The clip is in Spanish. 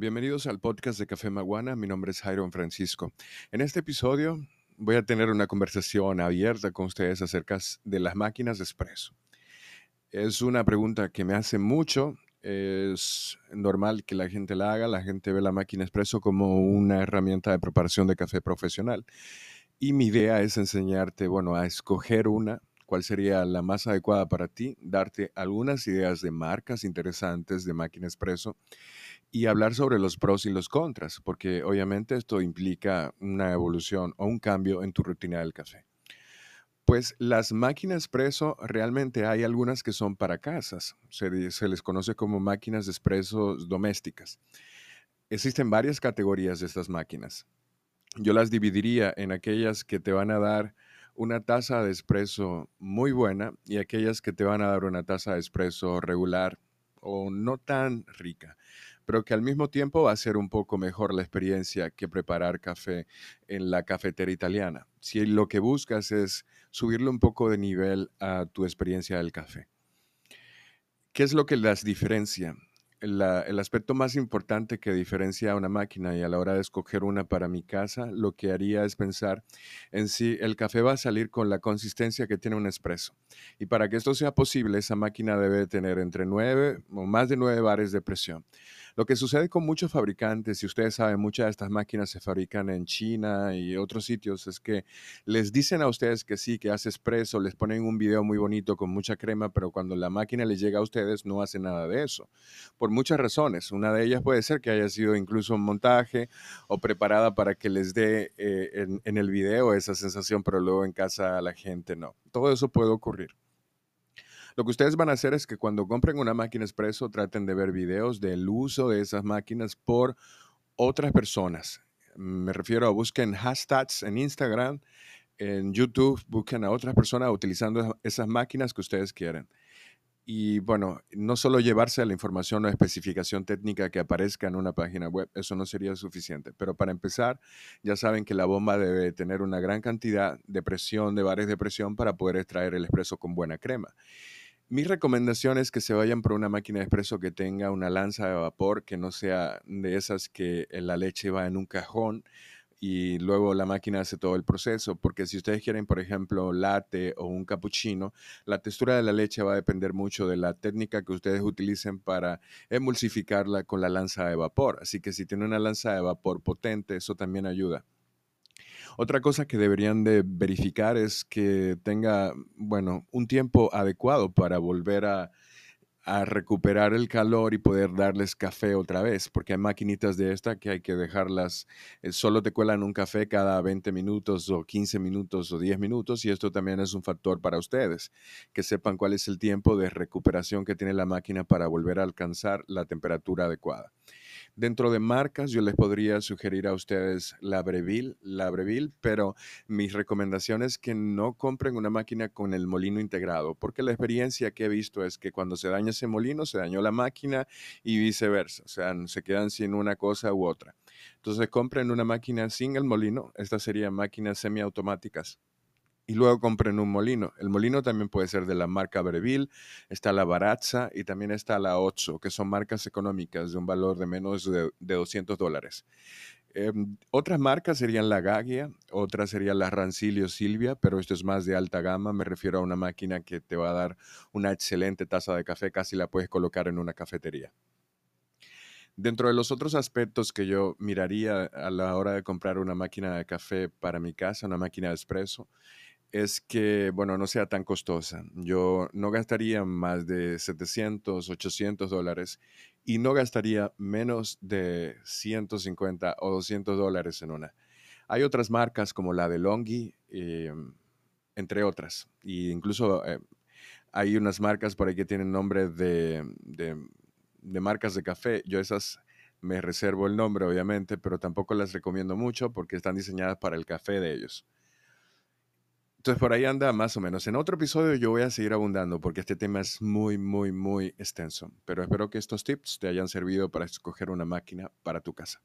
bienvenidos al podcast de Café Maguana. Mi nombre es Jairo Francisco. En este episodio voy a tener una conversación abierta con ustedes acerca de las máquinas de espresso. Es una pregunta que me hace mucho. Es normal que la gente la haga. La gente ve la máquina espresso como una herramienta de preparación de café profesional. Y mi idea es enseñarte, bueno, a escoger una cuál sería la más adecuada para ti, darte algunas ideas de marcas interesantes de máquina expreso y hablar sobre los pros y los contras, porque obviamente esto implica una evolución o un cambio en tu rutina del café. Pues las máquinas expreso realmente hay algunas que son para casas, se, se les conoce como máquinas de expreso domésticas. Existen varias categorías de estas máquinas. Yo las dividiría en aquellas que te van a dar una taza de espresso muy buena y aquellas que te van a dar una taza de espresso regular o no tan rica, pero que al mismo tiempo va a ser un poco mejor la experiencia que preparar café en la cafetera italiana. Si lo que buscas es subirle un poco de nivel a tu experiencia del café. ¿Qué es lo que las diferencia? El aspecto más importante que diferencia a una máquina y a la hora de escoger una para mi casa, lo que haría es pensar en si el café va a salir con la consistencia que tiene un espresso. Y para que esto sea posible, esa máquina debe tener entre 9 o más de 9 bares de presión. Lo que sucede con muchos fabricantes, y ustedes saben, muchas de estas máquinas se fabrican en China y otros sitios, es que les dicen a ustedes que sí, que hace espresso, les ponen un video muy bonito con mucha crema, pero cuando la máquina les llega a ustedes no hace nada de eso. Por muchas razones. Una de ellas puede ser que haya sido incluso un montaje o preparada para que les dé eh, en, el video esa sensación, pero luego en casa la gente no. Todo eso puede ocurrir. Lo que ustedes van a hacer es que cuando compren una máquina expreso traten de ver videos del uso de esas máquinas por otras personas. Me refiero a busquen hashtags en Instagram, en YouTube, busquen a otras personas utilizando esas máquinas que ustedes quieren. Y bueno, no solo llevarse a la información o especificación técnica que aparezca en una página web, eso no sería suficiente. Pero para empezar, ya saben que la bomba debe tener una gran cantidad de presión, de bares de presión para poder extraer el espresso con buena crema. Mi recomendación es que se vayan por una máquina de espresso que tenga una lanza de vapor, que no sea de esas que la leche va en un cajón y luego la máquina hace todo el proceso, porque si ustedes quieren, por ejemplo, latte o un cappuccino, la textura de la leche va a depender mucho de la técnica que ustedes utilicen para emulsificarla con la lanza de vapor. Así que si tiene una lanza de vapor potente, eso también ayuda. Otra cosa que deberían de verificar es que tenga, bueno, un tiempo adecuado para volver a, recuperar el calor y poder darles café otra vez, porque hay maquinitas de esta que hay que dejarlas, eh, solo te cuelan un café cada 20 minutos o 15 minutos o 10 minutos y esto también es un factor para ustedes, que sepan cuál es el tiempo de recuperación que tiene la máquina para volver a alcanzar la temperatura adecuada. Dentro de marcas, yo les podría sugerir a ustedes la Breville, pero mis recomendaciones es que no compren una máquina con el molino integrado, porque la experiencia que he visto es que cuando se daña ese molino, se dañó la máquina y viceversa, o sea, se quedan sin una cosa u otra. Entonces, compren una máquina sin el molino, estas serían máquinas semiautomáticas y luego compren un molino. El molino también puede ser de la marca Breville, está la Barazza y también está la Otso, que son marcas económicas de un valor de menos de, 200 dólares. Em, otras marcas serían la Gagia, otra sería la Rancilio Silvia, pero esto es más de alta gama. Me refiero a una máquina que te va a dar una excelente taza de café, casi la puedes colocar en una cafetería. Dentro de los otros aspectos que yo miraría a la hora de comprar una máquina de café para mi casa, una máquina de espresso, es que, bueno, no sea tan costosa. Yo no gastaría más de 700, 800 dólares y no gastaría menos de 150 o 200 dólares en una. Hay otras marcas como la de Longi, em, entre otras. Y incluso eh, hay unas marcas por ahí que tienen nombre de, de marcas de café. Yo esas me reservo el nombre, obviamente, pero tampoco las recomiendo mucho porque están diseñadas para el café de ellos. Entonces por ahí anda más o menos. En otro episodio yo voy a seguir abundando porque este tema es muy, muy, muy extenso. Pero espero que estos tips te hayan servido para escoger una máquina para tu casa.